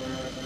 Amen.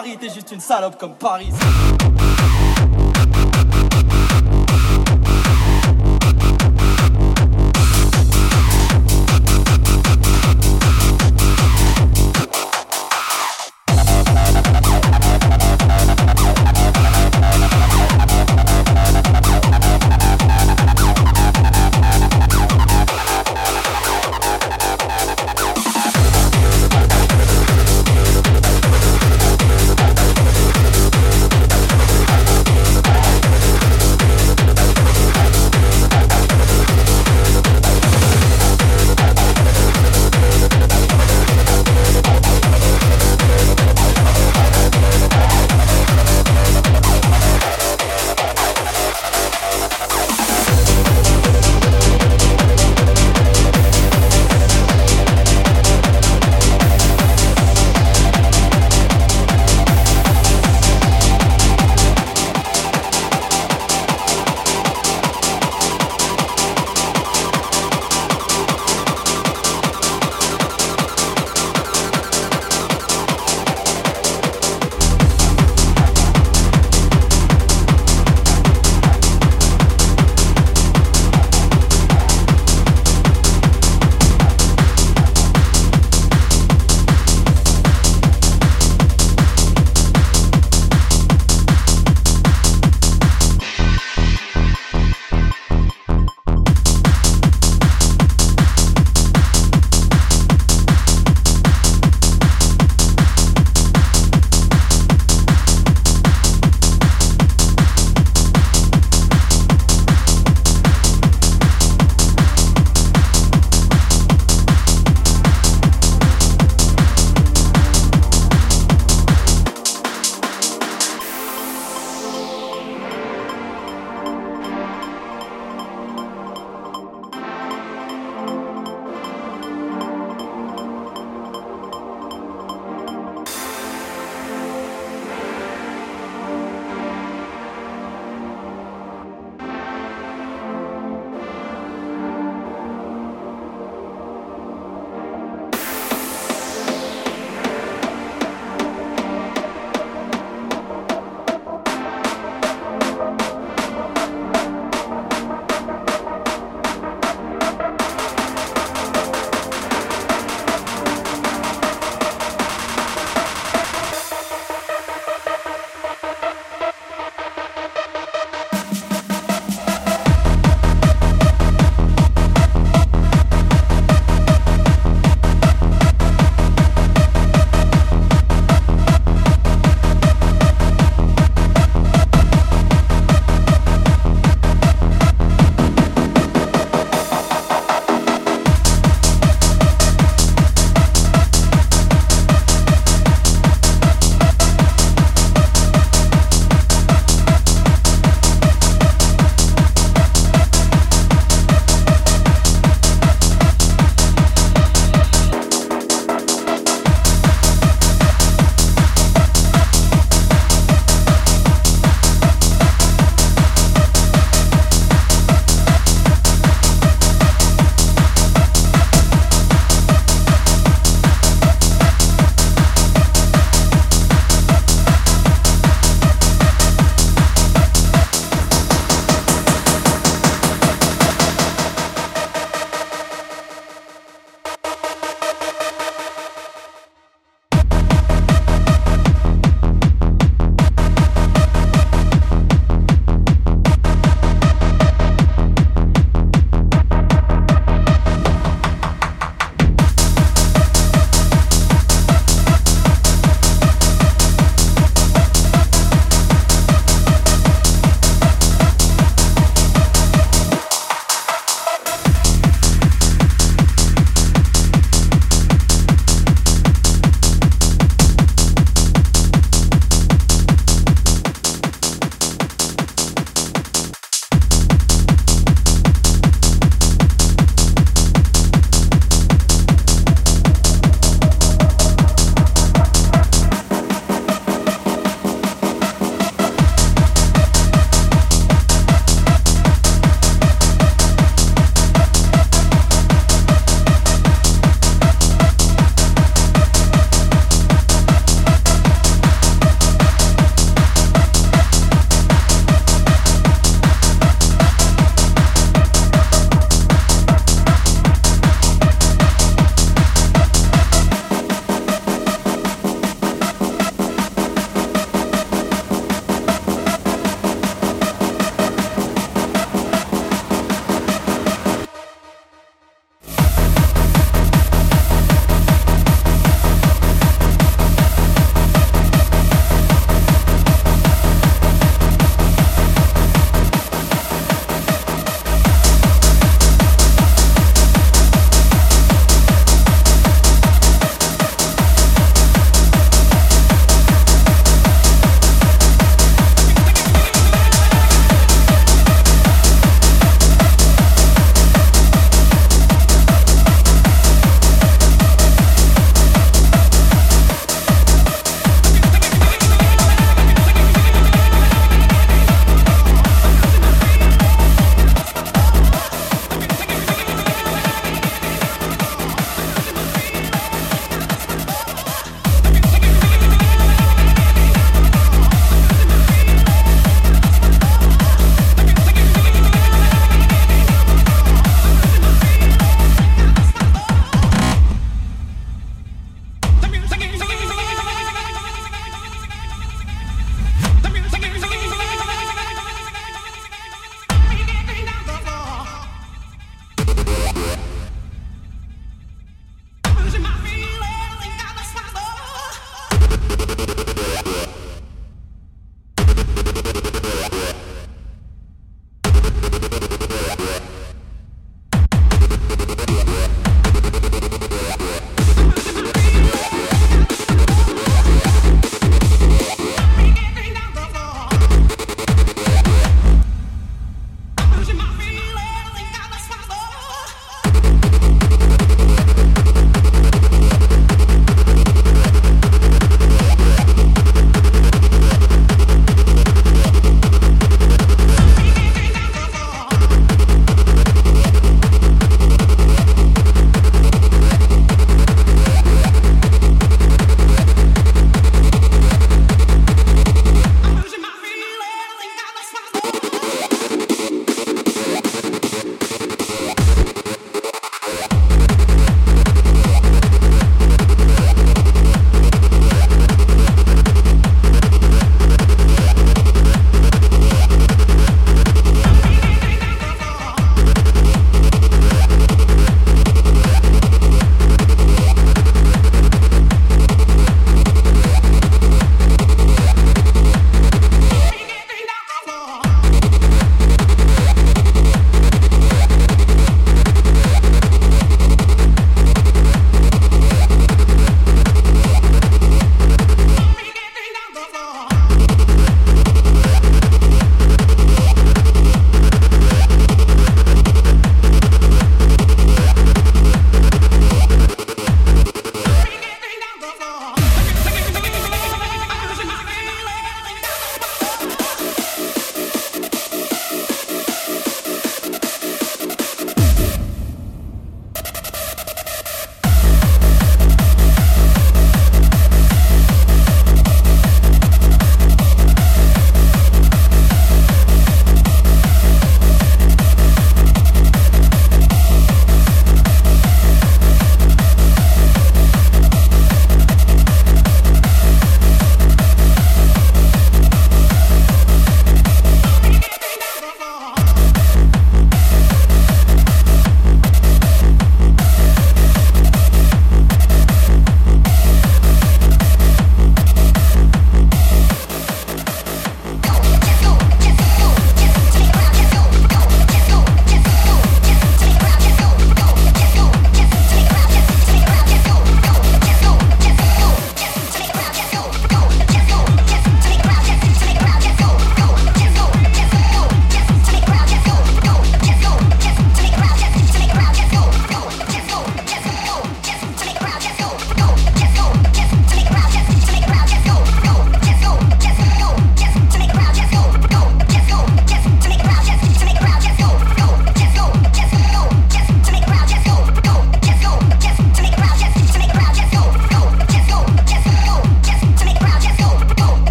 Paris, t'es juste une salope comme Paris.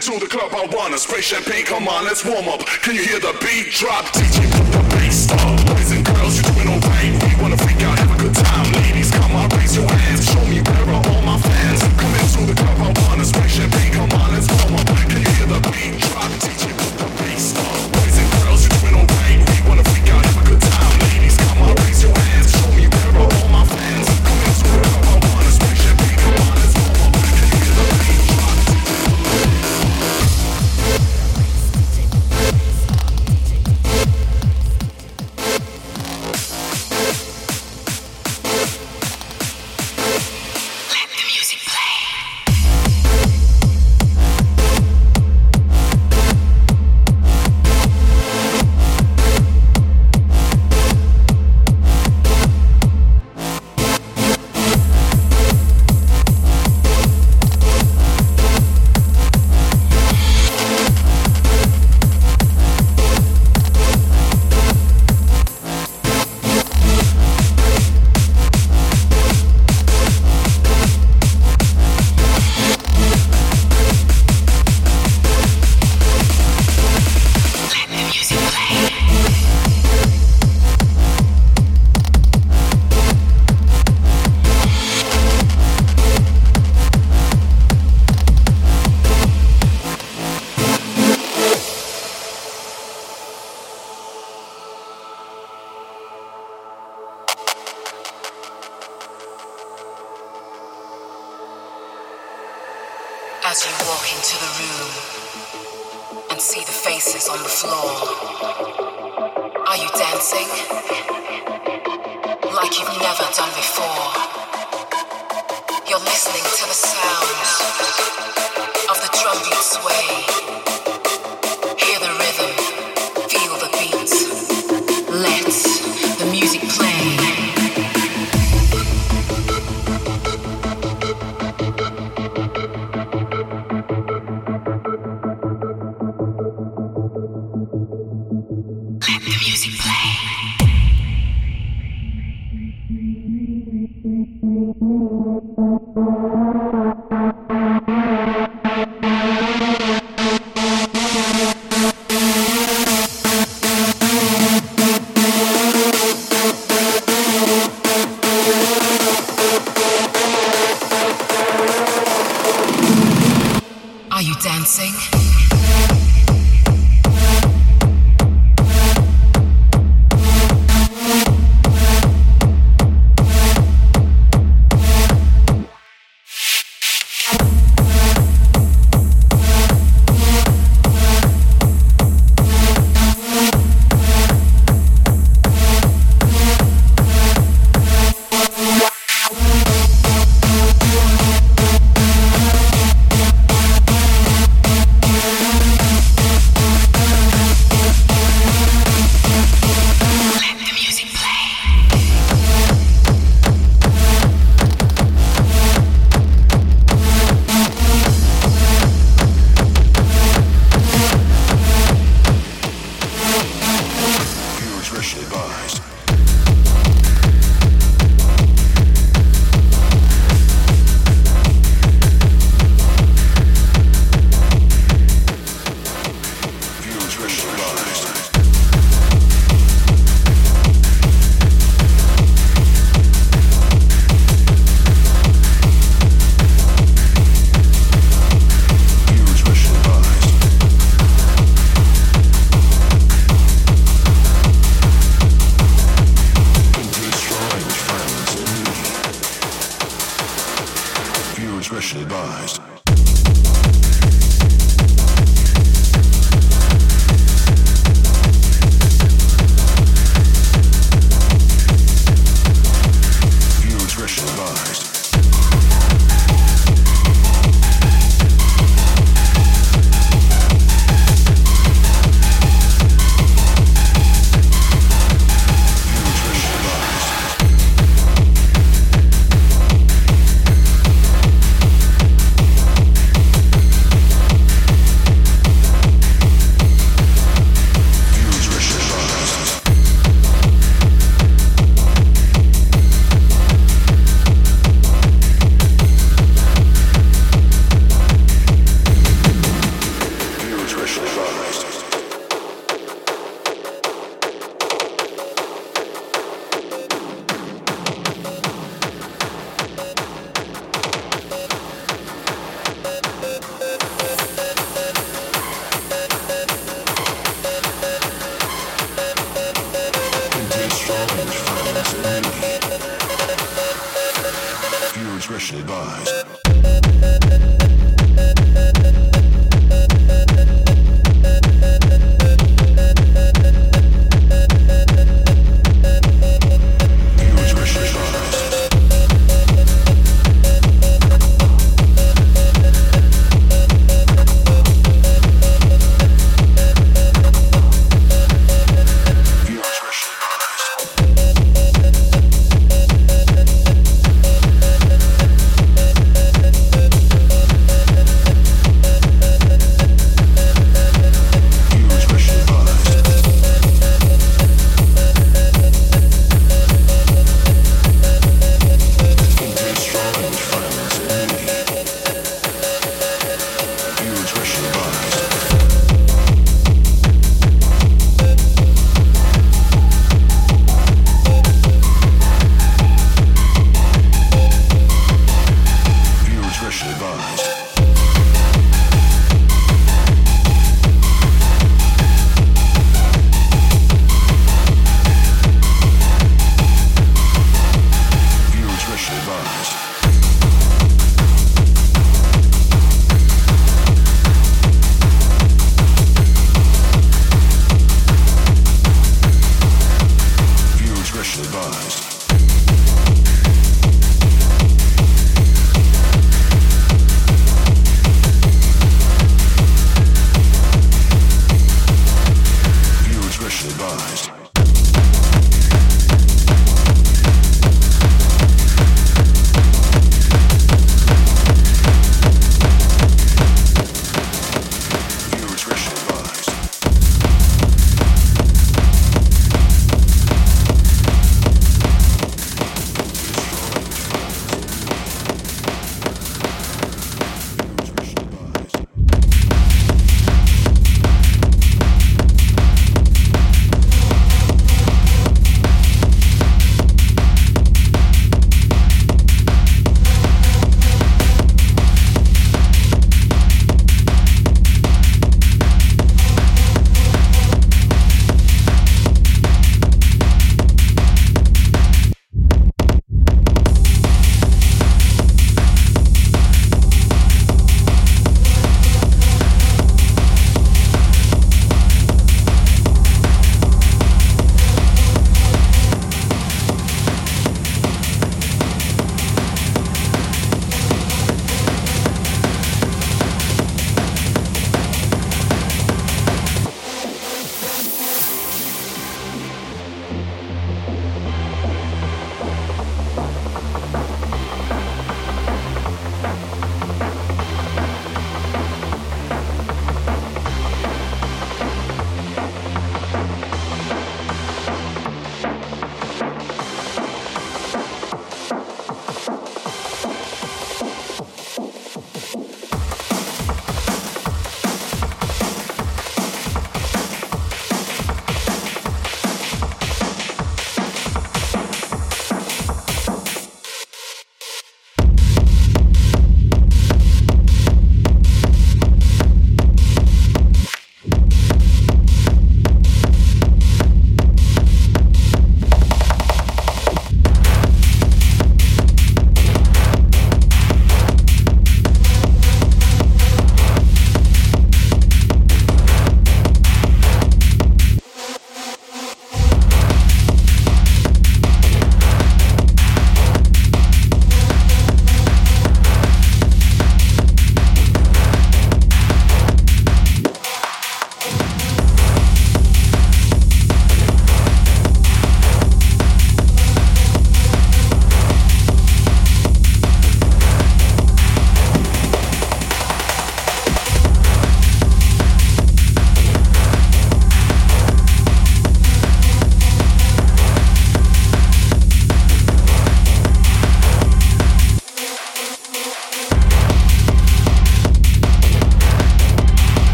Into the club, I wanna spray champagne. Come on, let's warm up. Can you hear the beat drop? DJ, put the bass up.